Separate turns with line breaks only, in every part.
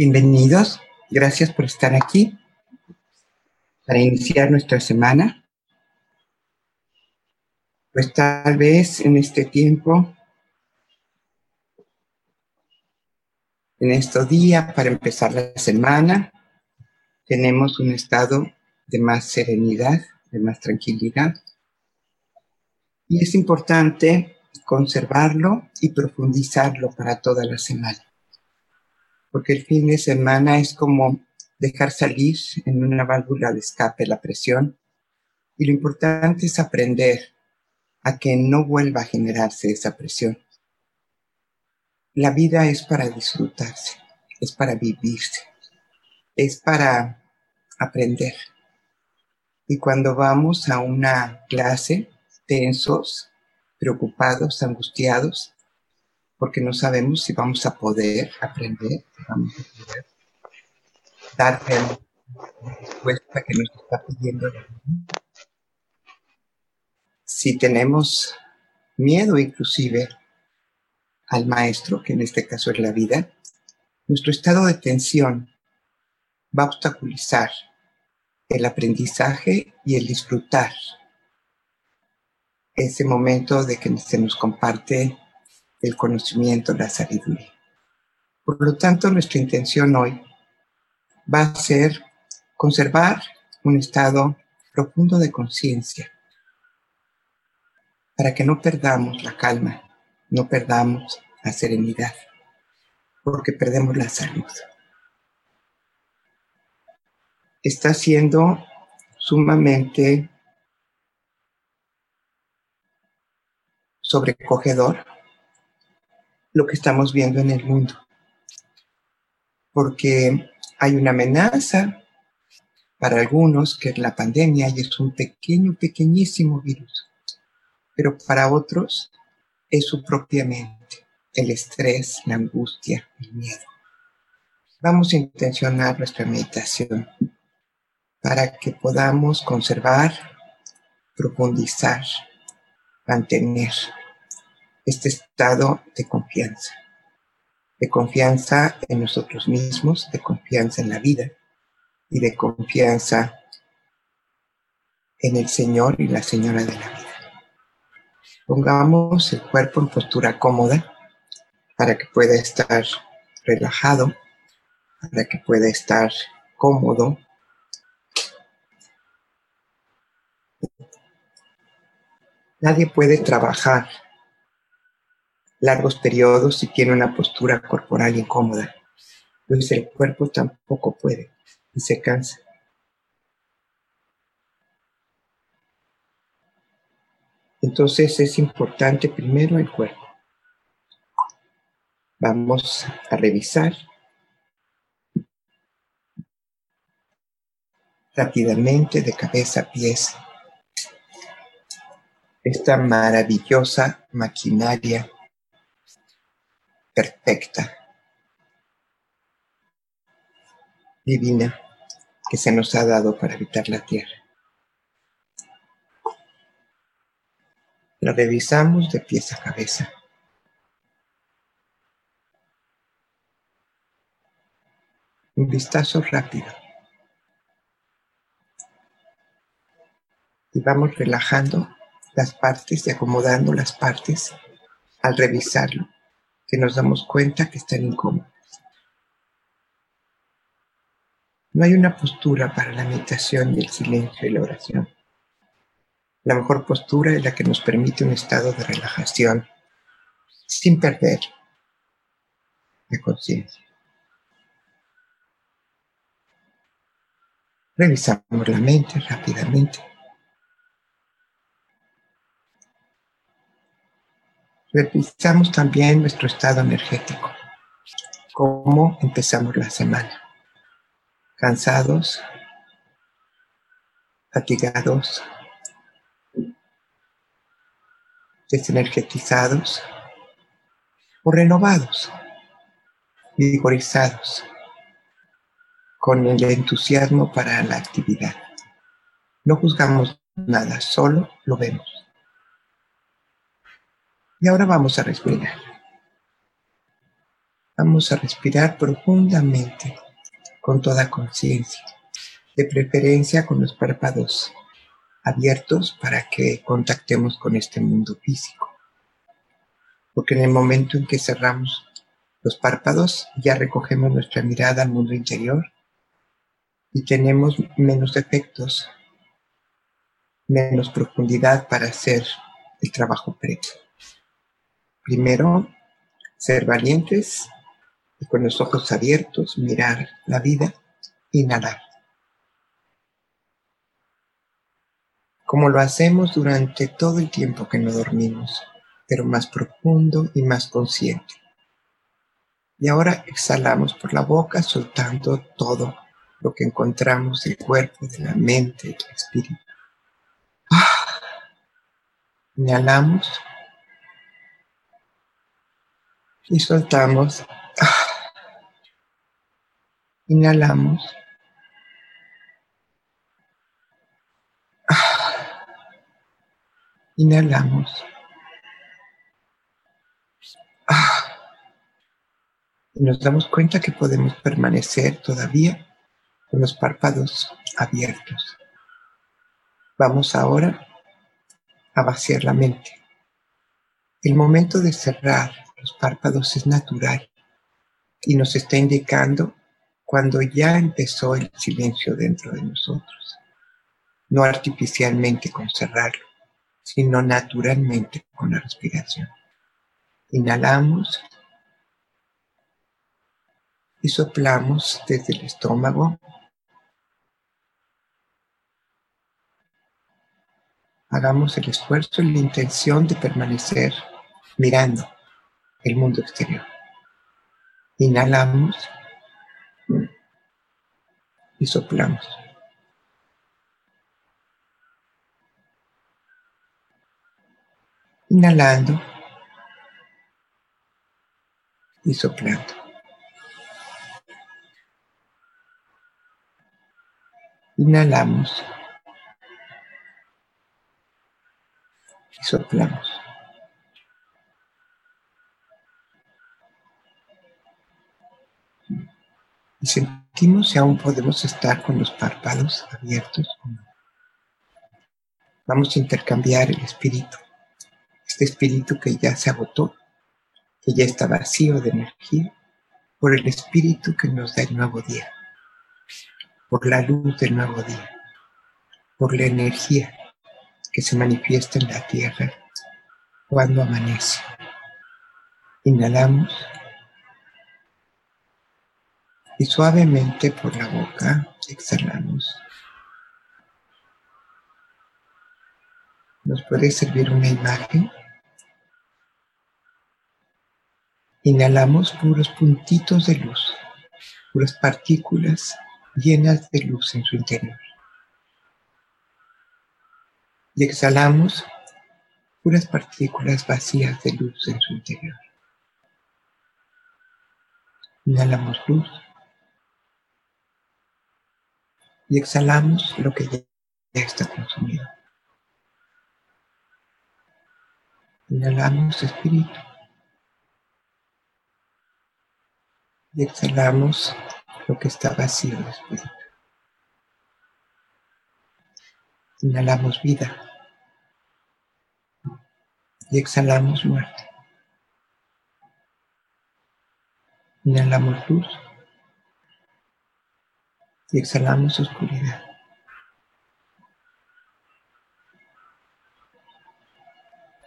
Bienvenidos, gracias por estar aquí para iniciar nuestra semana. Pues tal vez en este tiempo, en estos días, para empezar la semana, tenemos un estado de más serenidad, de más tranquilidad. Y es importante conservarlo y profundizarlo para toda la semana porque el fin de semana es como dejar salir en una válvula de escape la presión y lo importante es aprender a que no vuelva a generarse esa presión. La vida es para disfrutarse, es para vivirse, es para aprender. Y cuando vamos a una clase tensos, preocupados, angustiados, porque no sabemos si vamos a poder aprender, si vamos a poder darle la respuesta que nos está pidiendo Si tenemos miedo inclusive al maestro, que en este caso es la vida, nuestro estado de tensión va a obstaculizar el aprendizaje y el disfrutar ese momento de que se nos comparte el conocimiento, la sabiduría. Por lo tanto, nuestra intención hoy va a ser conservar un estado profundo de conciencia para que no perdamos la calma, no perdamos la serenidad, porque perdemos la salud. Está siendo sumamente sobrecogedor lo que estamos viendo en el mundo. Porque hay una amenaza para algunos que es la pandemia y es un pequeño, pequeñísimo virus. Pero para otros es su propia mente, el estrés, la angustia, el miedo. Vamos a intencionar nuestra meditación para que podamos conservar, profundizar, mantener este estado de confianza, de confianza en nosotros mismos, de confianza en la vida y de confianza en el Señor y la Señora de la vida. Pongamos el cuerpo en postura cómoda para que pueda estar relajado, para que pueda estar cómodo. Nadie puede trabajar largos periodos si tiene una postura corporal incómoda, pues el cuerpo tampoco puede y se cansa. Entonces es importante primero el cuerpo. Vamos a revisar rápidamente de cabeza a pies esta maravillosa maquinaria perfecta, divina, que se nos ha dado para habitar la tierra. La revisamos de pies a cabeza. Un vistazo rápido. Y vamos relajando las partes y acomodando las partes al revisarlo que nos damos cuenta que están incómodas. No hay una postura para la meditación y el silencio y la oración. La mejor postura es la que nos permite un estado de relajación sin perder la conciencia. Revisamos la mente rápidamente. Revisamos también nuestro estado energético, cómo empezamos la semana. Cansados, fatigados, desenergetizados o renovados, vigorizados, con el entusiasmo para la actividad. No juzgamos nada, solo lo vemos. Y ahora vamos a respirar. Vamos a respirar profundamente con toda conciencia, de preferencia con los párpados abiertos para que contactemos con este mundo físico. Porque en el momento en que cerramos los párpados ya recogemos nuestra mirada al mundo interior y tenemos menos efectos, menos profundidad para hacer el trabajo previo. Primero, ser valientes y con los ojos abiertos mirar la vida, inhalar. Como lo hacemos durante todo el tiempo que no dormimos, pero más profundo y más consciente. Y ahora exhalamos por la boca soltando todo lo que encontramos del cuerpo, de la mente, del espíritu. Ah. Inhalamos y soltamos. Inhalamos. Inhalamos. Y nos damos cuenta que podemos permanecer todavía con los párpados abiertos. Vamos ahora a vaciar la mente. El momento de cerrar los párpados es natural y nos está indicando cuando ya empezó el silencio dentro de nosotros. No artificialmente con cerrarlo, sino naturalmente con la respiración. Inhalamos y soplamos desde el estómago. Hagamos el esfuerzo y la intención de permanecer mirando el mundo exterior. Inhalamos y soplamos. Inhalando y soplando. Inhalamos y soplamos. Sentimos si aún podemos estar con los párpados abiertos Vamos a intercambiar el espíritu, este espíritu que ya se agotó, que ya está vacío de energía, por el espíritu que nos da el nuevo día por la luz del nuevo día, por la energía que se manifiesta en la tierra cuando amanece. Inhalamos y suavemente por la boca exhalamos. ¿Nos puede servir una imagen? Inhalamos puros puntitos de luz, puras partículas llenas de luz en su interior. Y exhalamos puras partículas vacías de luz en su interior. Inhalamos luz y exhalamos lo que ya está consumido. Inhalamos espíritu y exhalamos lo que está vacío de espíritu. Inhalamos vida y exhalamos muerte. Inhalamos luz y exhalamos oscuridad.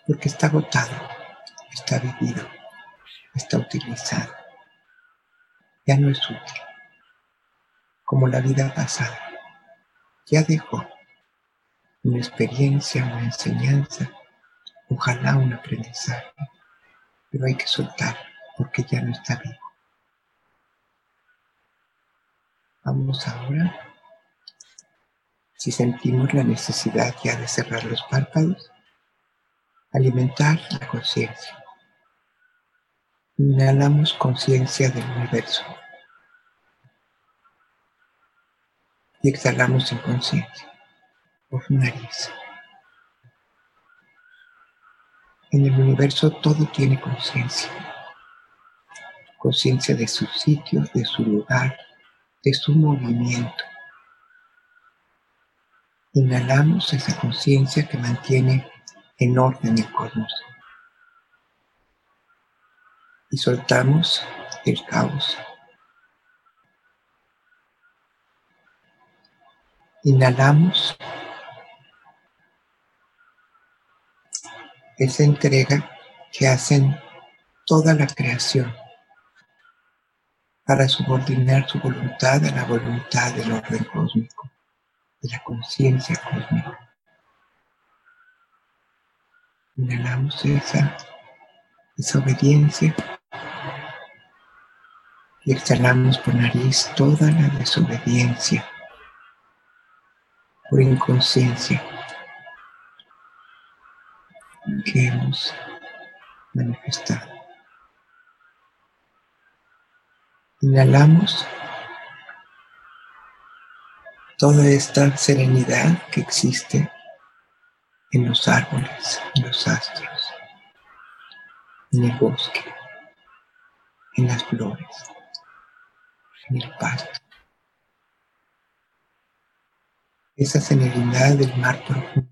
Porque está agotado, está vivido, está utilizado. Ya no es útil como la vida pasada. Ya dejó una experiencia, una enseñanza, ojalá un aprendizaje, pero hay que soltar porque ya no está vivo. Vamos ahora, si sentimos la necesidad ya de cerrar los párpados, alimentar la conciencia. Inhalamos conciencia del universo. y exhalamos en conciencia por nariz. En el universo todo tiene conciencia. conciencia de su sitio, de su lugar, de su movimiento. Inhalamos esa conciencia que mantiene en orden el cosmos. Y soltamos el caos. Inhalamos esa entrega que hacen toda la creación para subordinar su voluntad a la voluntad del orden cósmico, de la conciencia cósmica. Inhalamos esa, esa obediencia y exhalamos por nariz toda la desobediencia, por inconsciencia que hemos manifestado. Inhalamos toda esta serenidad que existe en los árboles, en los astros, en el bosque, en las flores, en el pasto. Esa serenidad del mar profundo.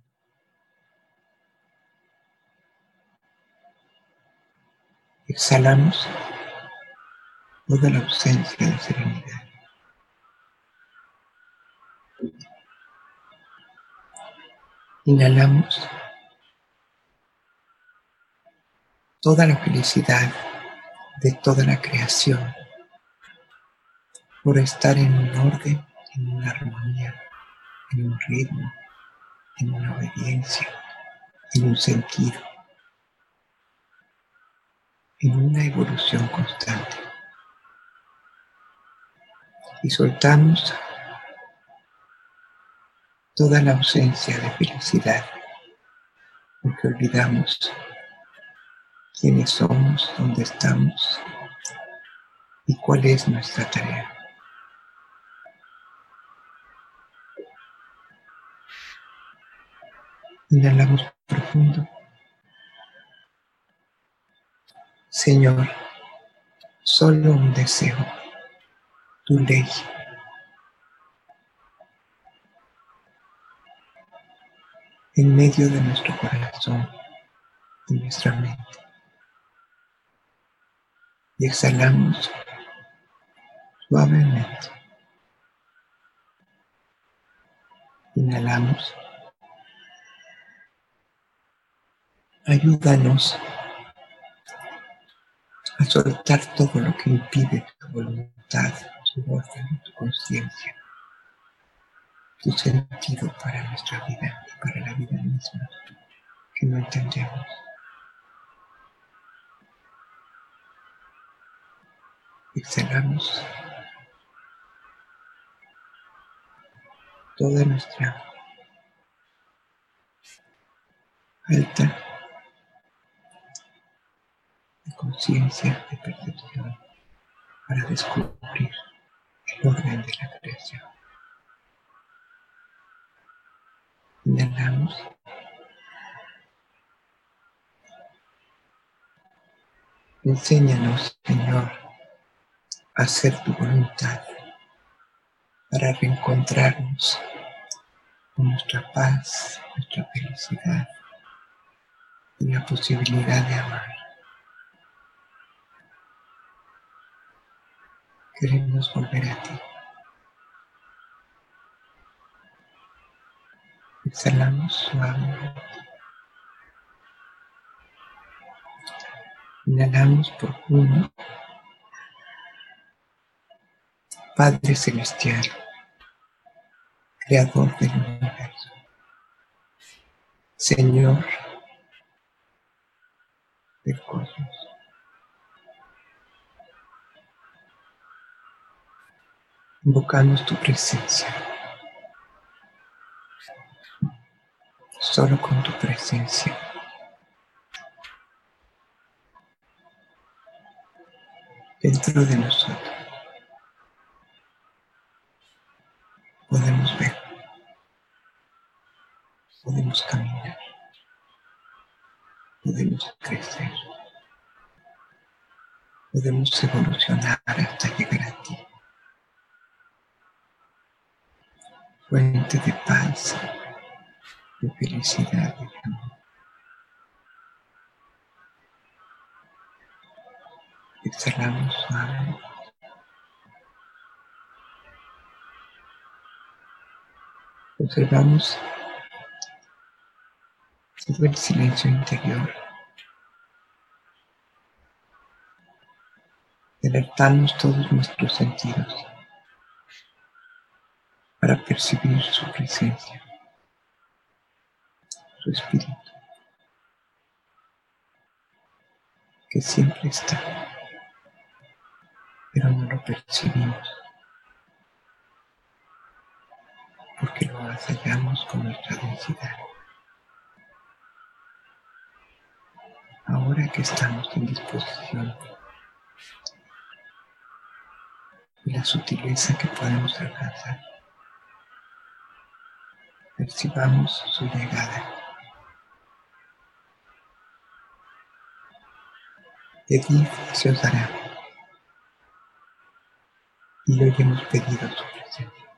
Exhalamos toda la ausencia de serenidad. Inhalamos toda la felicidad de toda la creación por estar en un orden, en una armonía, en un ritmo, en una obediencia, en un sentido, en una evolución constante y soltamos toda la ausencia de felicidad, porque olvidamos quiénes somos, dónde estamos y cuál es nuestra tarea. Inhalamos profundo. Señor, solo un deseo tu ley. En medio de nuestro corazón y nuestra mente. Y exhalamos suavemente. Inhalamos. Ayúdanos a soltar todo lo que impide tu voluntad tu conciencia, tu sentido para nuestra vida y para la vida misma que no entendemos. Exhalamos toda nuestra alta conciencia, de percepción, para descubrir el orden de la creación. Inhalamos. Enséñanos, Señor, a hacer tu voluntad para reencontrarnos con nuestra paz, nuestra felicidad y la posibilidad de amar. Queremos volver a ti. Exhalamos suavemente. Inhalamos profundo. Padre Celestial, Creador del universo, Señor del cosmos. Invocamos tu presencia. Solo con tu presencia. Dentro de nosotros podemos ver, podemos caminar, podemos crecer, podemos evolucionar hasta llegar a ti. Fuente de paz, de felicidad de amor. Exhalamos suave. Observamos todo el silencio interior. Alertamos todos nuestros sentidos para percibir su presencia, su espíritu, que siempre está, pero no lo percibimos, porque lo hallamos con nuestra densidad. Ahora que estamos en disposición la sutileza que podemos alcanzar, percibamos su llegada. Pedid se os dará. Y hoy hemos pedido su presencia.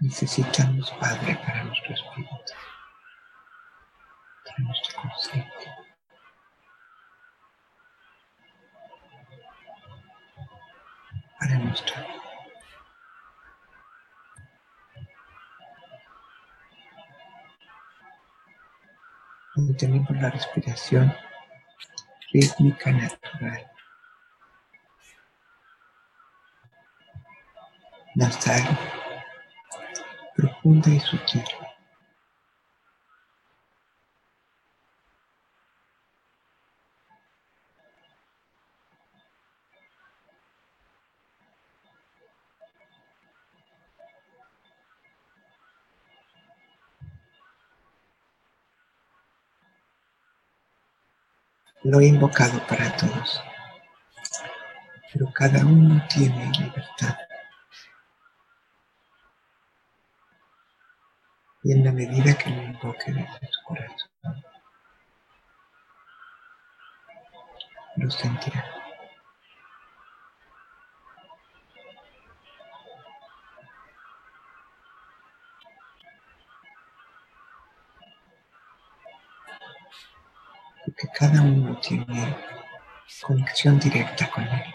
Necesitamos Padre para nuestro espíritu, para nuestra conciencia. Para nuestra. Mantenemos la respiración rítmica natural. Nasal profunda y sutil. Lo he invocado para todos, pero cada uno tiene libertad. Y en la medida que lo invoque desde su corazón, lo sentirá. Cada uno tiene conexión directa con Él.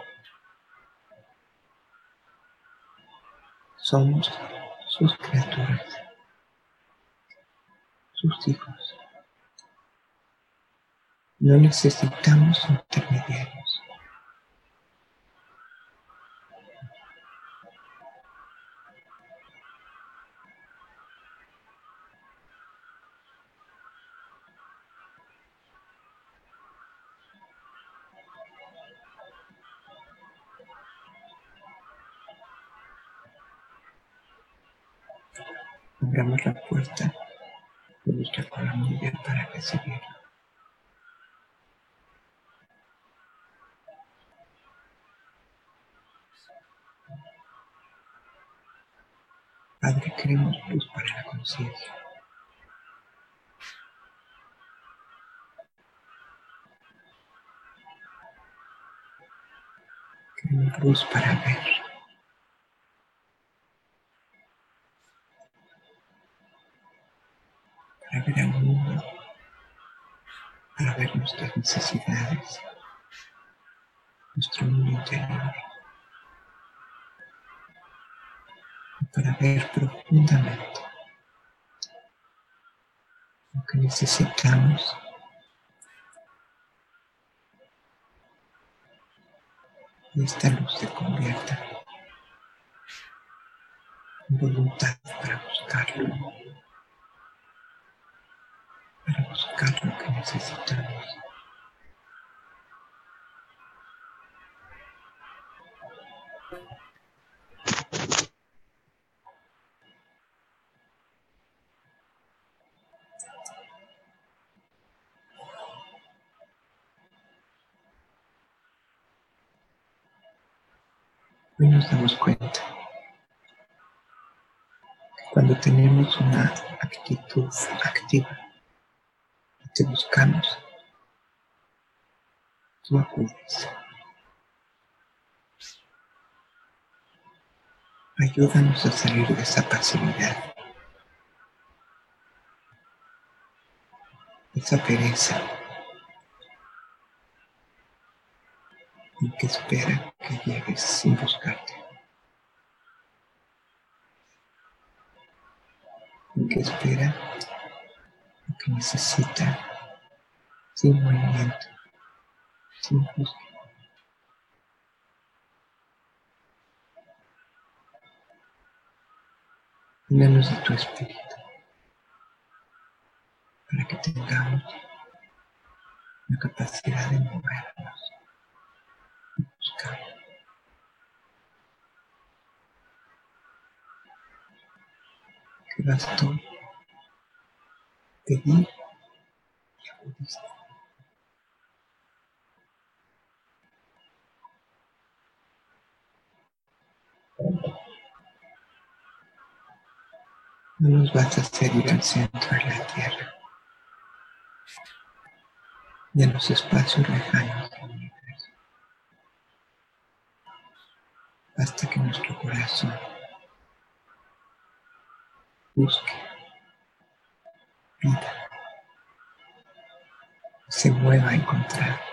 Somos sus criaturas, sus hijos. No necesitamos intermediarios. Padre, queremos luz para la conciencia. Queremos luz para ver. Nuestras necesidades, nuestro mundo interior, para ver profundamente lo que necesitamos y esta luz se convierta en voluntad para buscarlo para buscar lo que necesitamos. Hoy nos damos cuenta cuando tenemos una actitud activa, te buscamos, tú acudes. Ayúdanos a salir de esa pasividad, esa pereza y que espera que llegues sin buscarte. Y que espera lo que necesita sin movimiento, sin búsqueda. Llénanos de tu espíritu para que tengamos la capacidad de movernos buscar. Que bastó pedir y acudiste. No nos vas a hacer ir al centro de la tierra y a los espacios lejanos del universo. Hasta que nuestro corazón busque vida, se mueva a encontrar.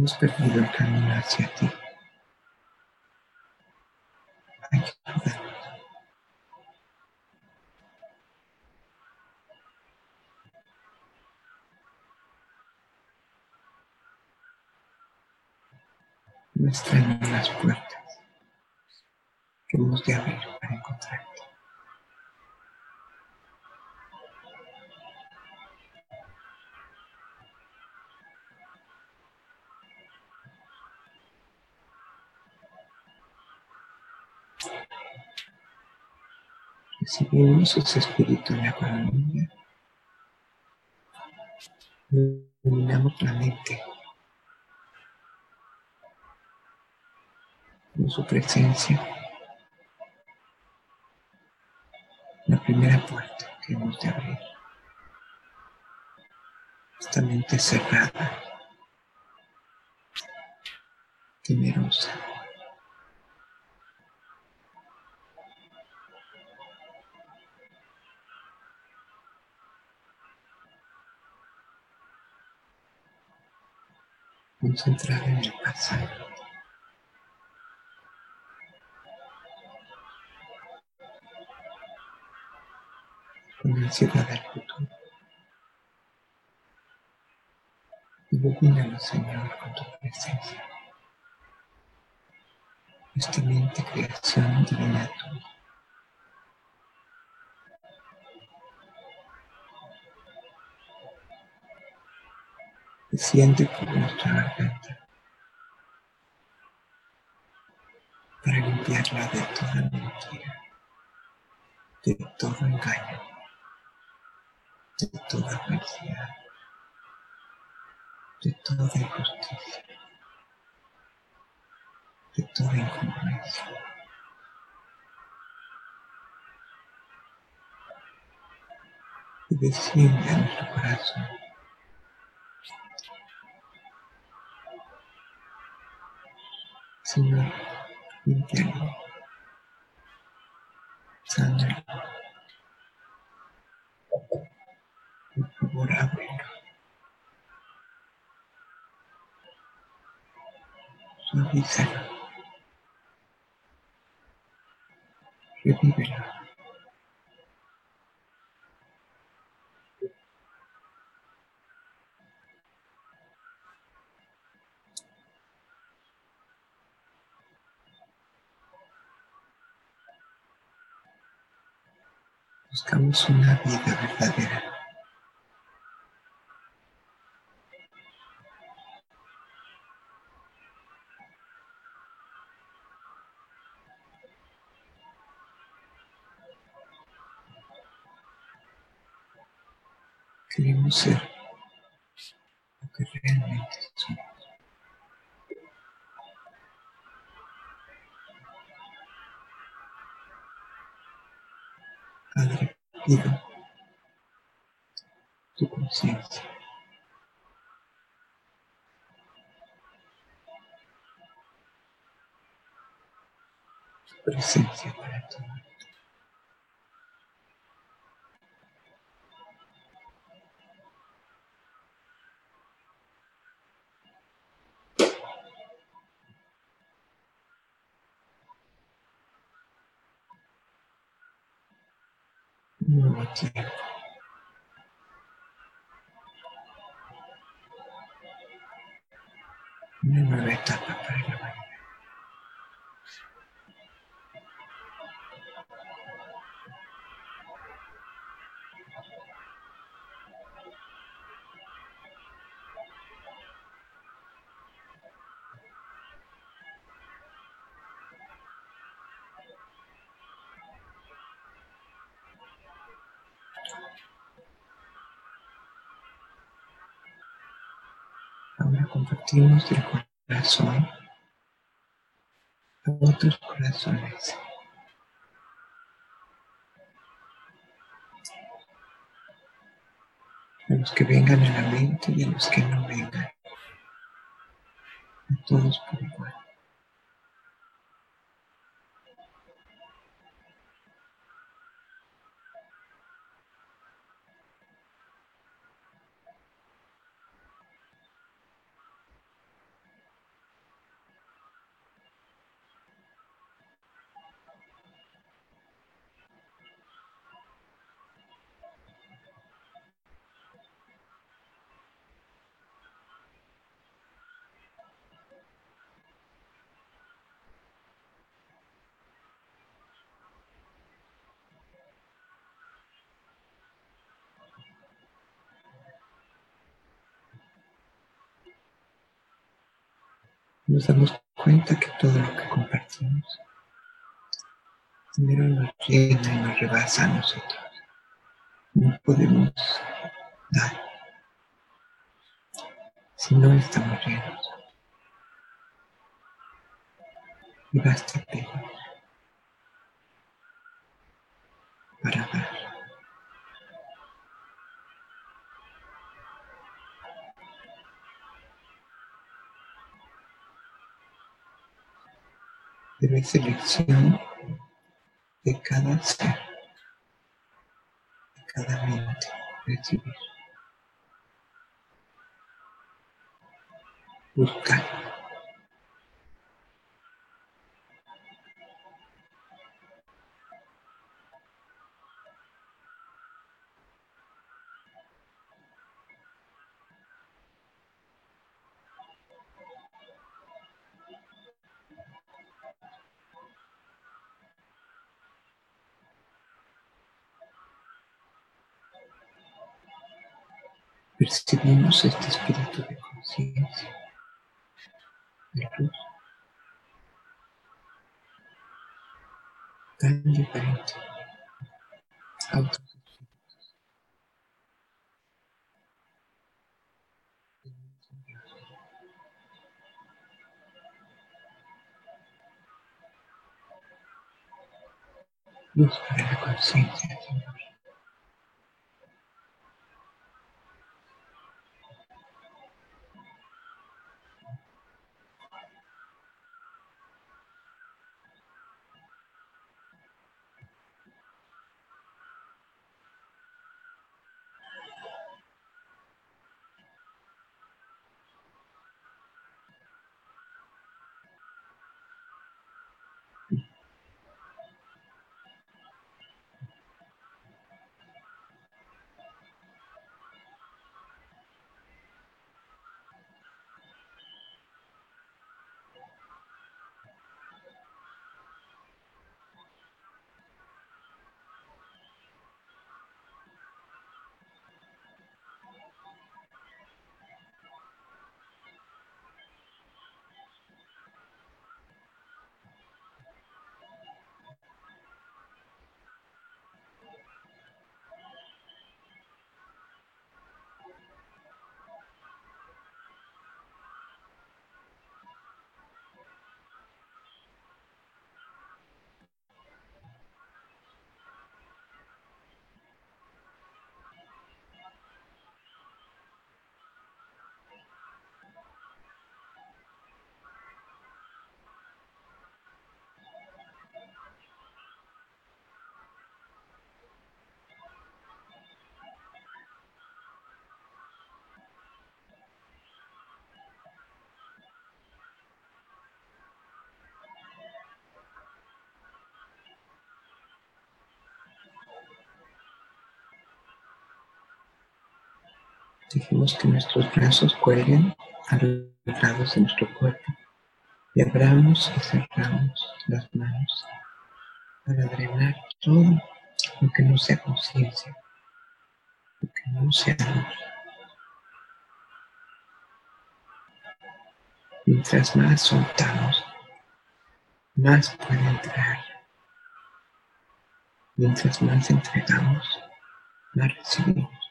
Hemos perdido el camino hacia ti. Ayúdanos. Muéstranos las puertas que hemos de abrir para encontrarte. Ese espíritu en la economía. Iluminamos la mente con su presencia. La primera puerta que hemos de abrir. Esta mente cerrada, temerosa. Concentrada en el pasado. con ansiedad del futuro. Ilumínalo, Señor, con tu presencia. Esta mente creación divina tuya. Desciende por nuestra garganta para limpiarla de toda mentira, de todo engaño de toda falsedad, de toda injusticia, de toda incongruencia. Y desciende a nuestro corazón. Señor, limpiarlo, sánalo. Por favor, ábrelo. Suavízalo. Buscamos una vida verdadera. Queremos ser lo que realmente somos. Padre, pido tu conciencia. Tu Una nueva etapa para la. Ahora compartimos el corazón a otros corazones. A los que vengan a la mente y a los que no vengan. A todos por igual. Nos damos cuenta que todo lo que compartimos primero nos llena y nos rebasa a nosotros. No podemos dar si no estamos llenos. Y basta pedir para dar. Pero es elección de cada ser, de cada mente recibir. Buscar. Percibimos este espíritu de conciencia, de luz, tan diferente a otros. Luz para la conciencia, Señor. Dejemos que nuestros brazos cuelguen a los lados de nuestro cuerpo y abramos y cerramos las manos para drenar todo lo que no sea conciencia, lo que no sea luz. Mientras más soltamos, más puede entrar. Mientras más entregamos, más recibimos.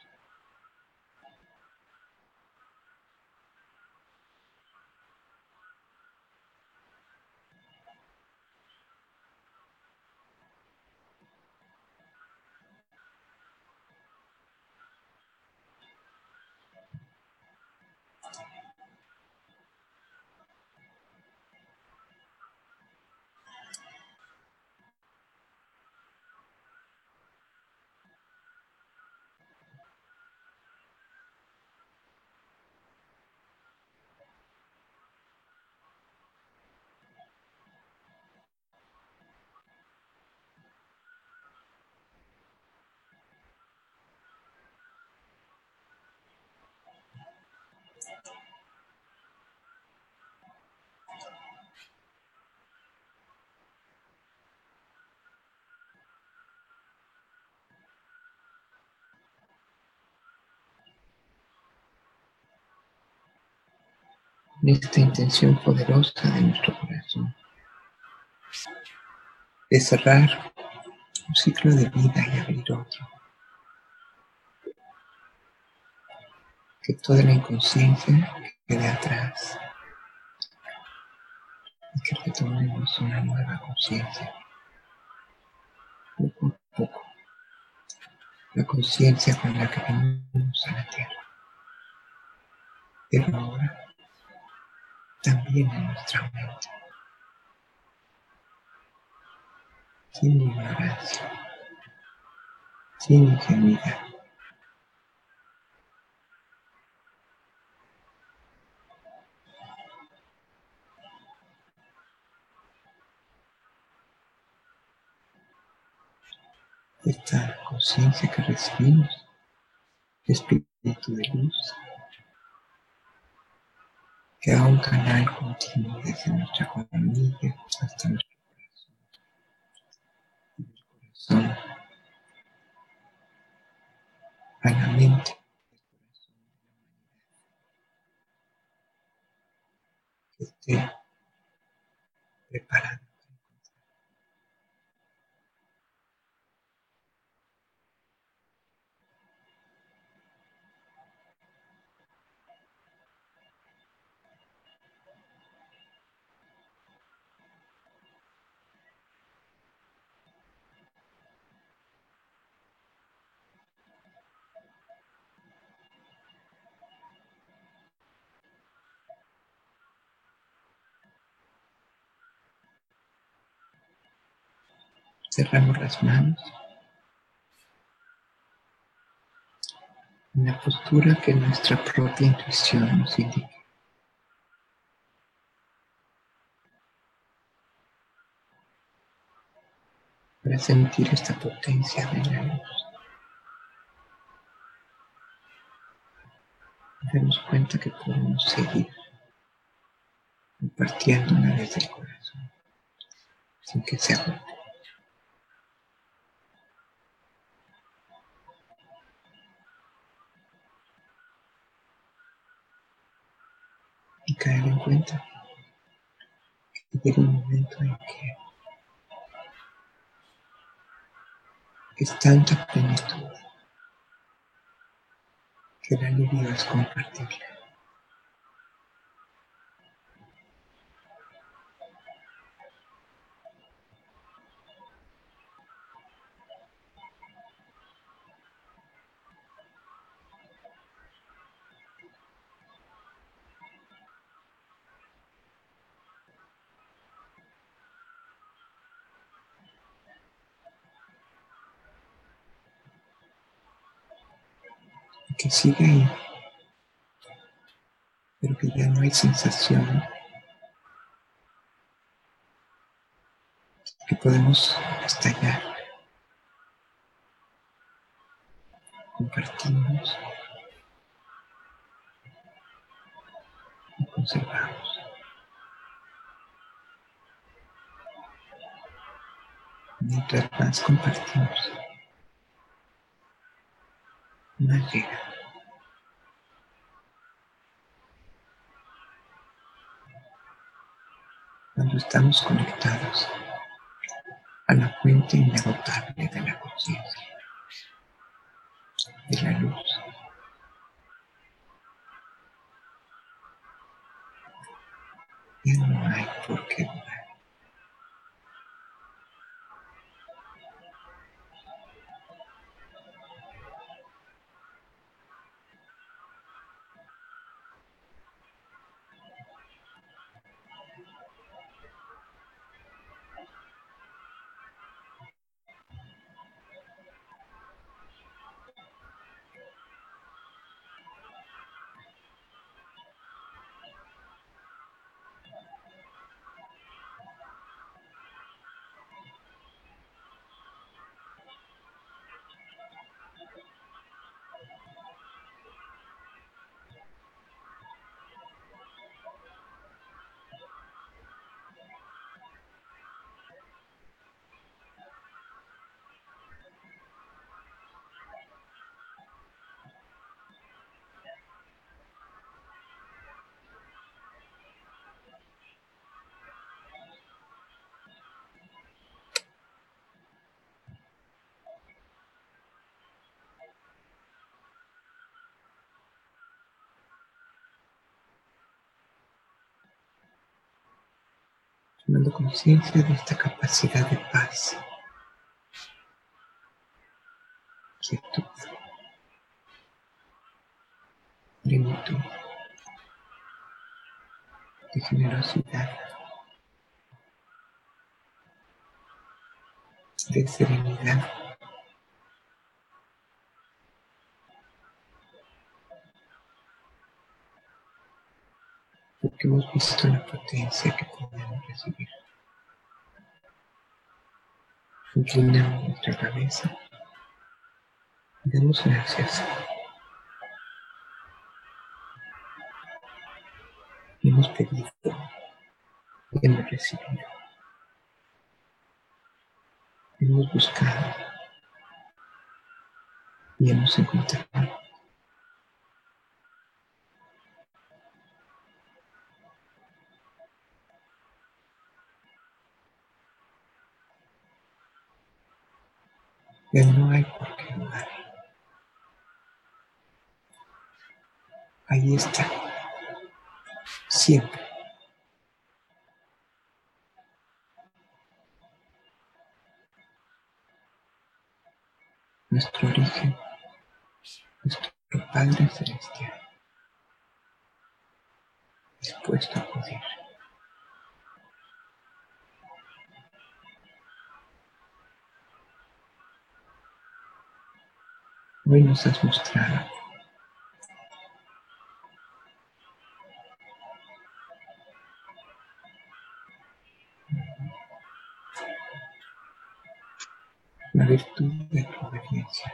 Esta intención poderosa de nuestro corazón de cerrar un ciclo de vida y abrir otro. Que toda la inconsciencia quede atrás y que retomemos una nueva conciencia, poco a poco, la conciencia con la que venimos a la tierra. Pero ahora también en nuestra mente. Sin ignorancia, sin ingenuidad. Esta conciencia que recibimos, espíritu de luz, que un canal continuo desde nuestra coronilla hasta nuestro corazón. Y corazón a la mente. Que esté preparado Cerramos las manos. En la postura que nuestra propia intuición nos indique. Para sentir esta potencia de la luz. Demos cuenta que podemos seguir compartiéndola desde el corazón, sin que se agote. Caer en cuenta que llega un momento en que es tanta plenitud que la alivio es compartirla. Sigue ahí, pero que ya no hay sensación, que podemos estallar. Compartimos conservamos. Mientras más compartimos, más llega. Cuando estamos conectados a la fuente inagotable de la conciencia, de la luz, ya no hay por qué dudar. Tomando conciencia de esta capacidad de paz, quietud, plenitud, de generosidad, de serenidad. Hemos visto la potencia que podemos recibir. Inclinamos nuestra cabeza y damos gracias. Hemos pedido y hemos recibido. Hemos buscado y hemos encontrado. Ya no hay por qué dudar. Ahí está. Siempre. Nuestro origen, nuestro Padre Celestial, dispuesto a acudir. Hoy nos has mostrado la virtud de tu obediencia.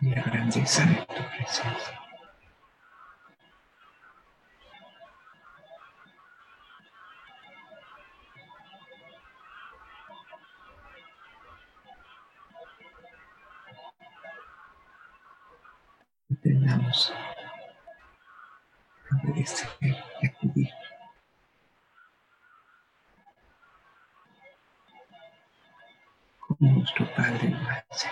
Y la grandeza de tu presencia. Y acudir. Como nuestro Padre lo hace.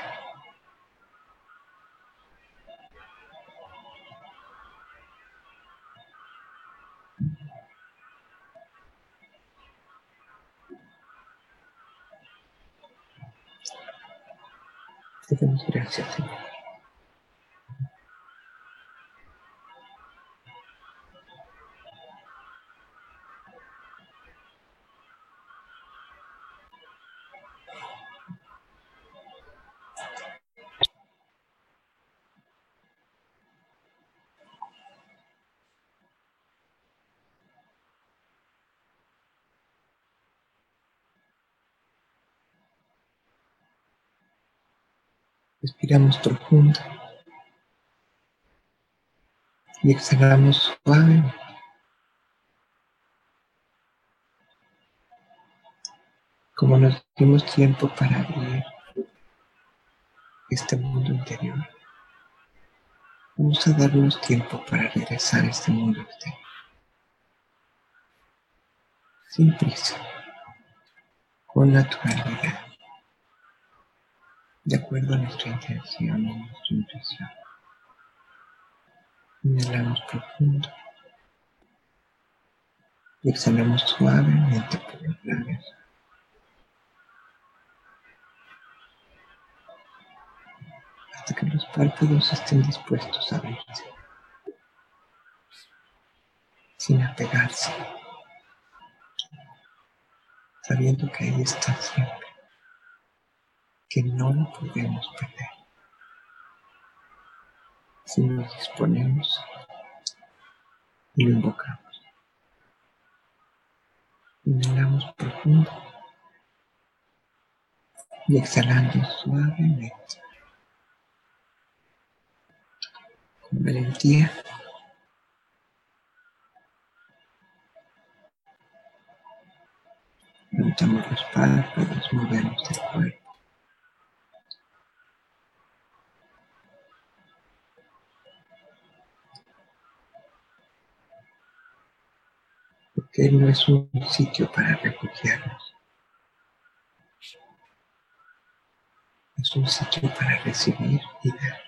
Te damos gracias, Señor. Respiramos profundo y exhalamos suave. Como nos dimos tiempo para abrir este mundo interior, vamos a darnos tiempo para regresar a este mundo exterior. Sin prisa, con naturalidad de acuerdo a nuestra intención y nuestra intuición. Inhalamos profundo y exhalamos suavemente por los labios. Hasta que los párpados estén dispuestos a abrirse, sin apegarse, sabiendo que ahí está siempre que no lo podemos perder. Si nos disponemos y lo invocamos. Inhalamos profundo y exhalando suavemente. Con valentía. Levantamos los párpados, movemos el cuerpo. Que no es un sitio para refugiarnos. Es un sitio para recibir y dar.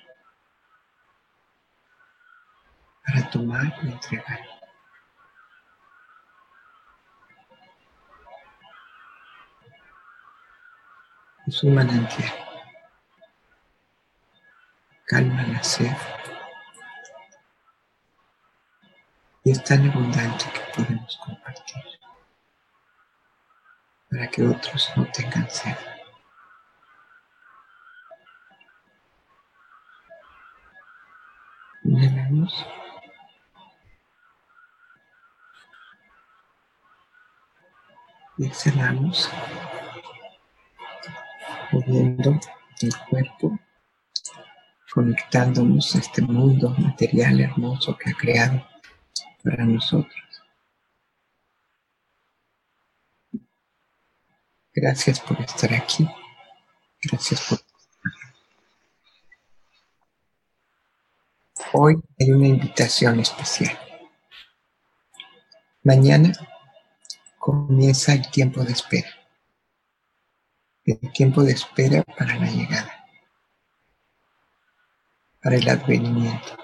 Para tomar y entregar. Es un manantial. Calma la sed y es tan abundante que podemos compartir para que otros no tengan sed. Inhalamos. Y exhalamos, moviendo el cuerpo, conectándonos a este mundo material hermoso que ha creado para nosotros. Gracias por estar aquí. Gracias por... Hoy hay una invitación especial. Mañana comienza el tiempo de espera. El tiempo de espera para la llegada. Para el advenimiento.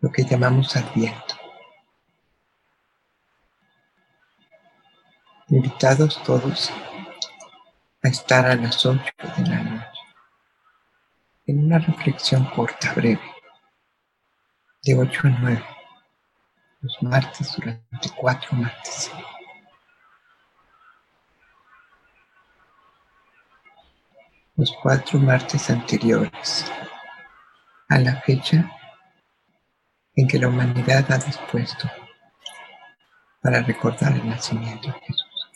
Lo que llamamos Adviento. Invitados todos a estar a las 8 de la noche en una reflexión corta, breve, de 8 a 9, los martes durante cuatro martes. Los cuatro martes anteriores a la fecha en que la humanidad ha dispuesto para recordar el nacimiento de Jesús.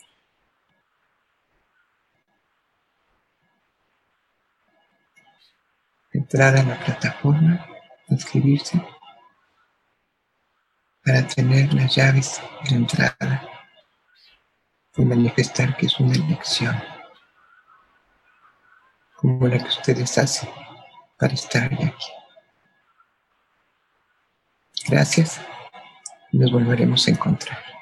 Entrar a la plataforma, inscribirse para tener las llaves de entrada y manifestar que es una elección como la que ustedes hacen para estar aquí. Gracias. Nos volveremos a encontrar.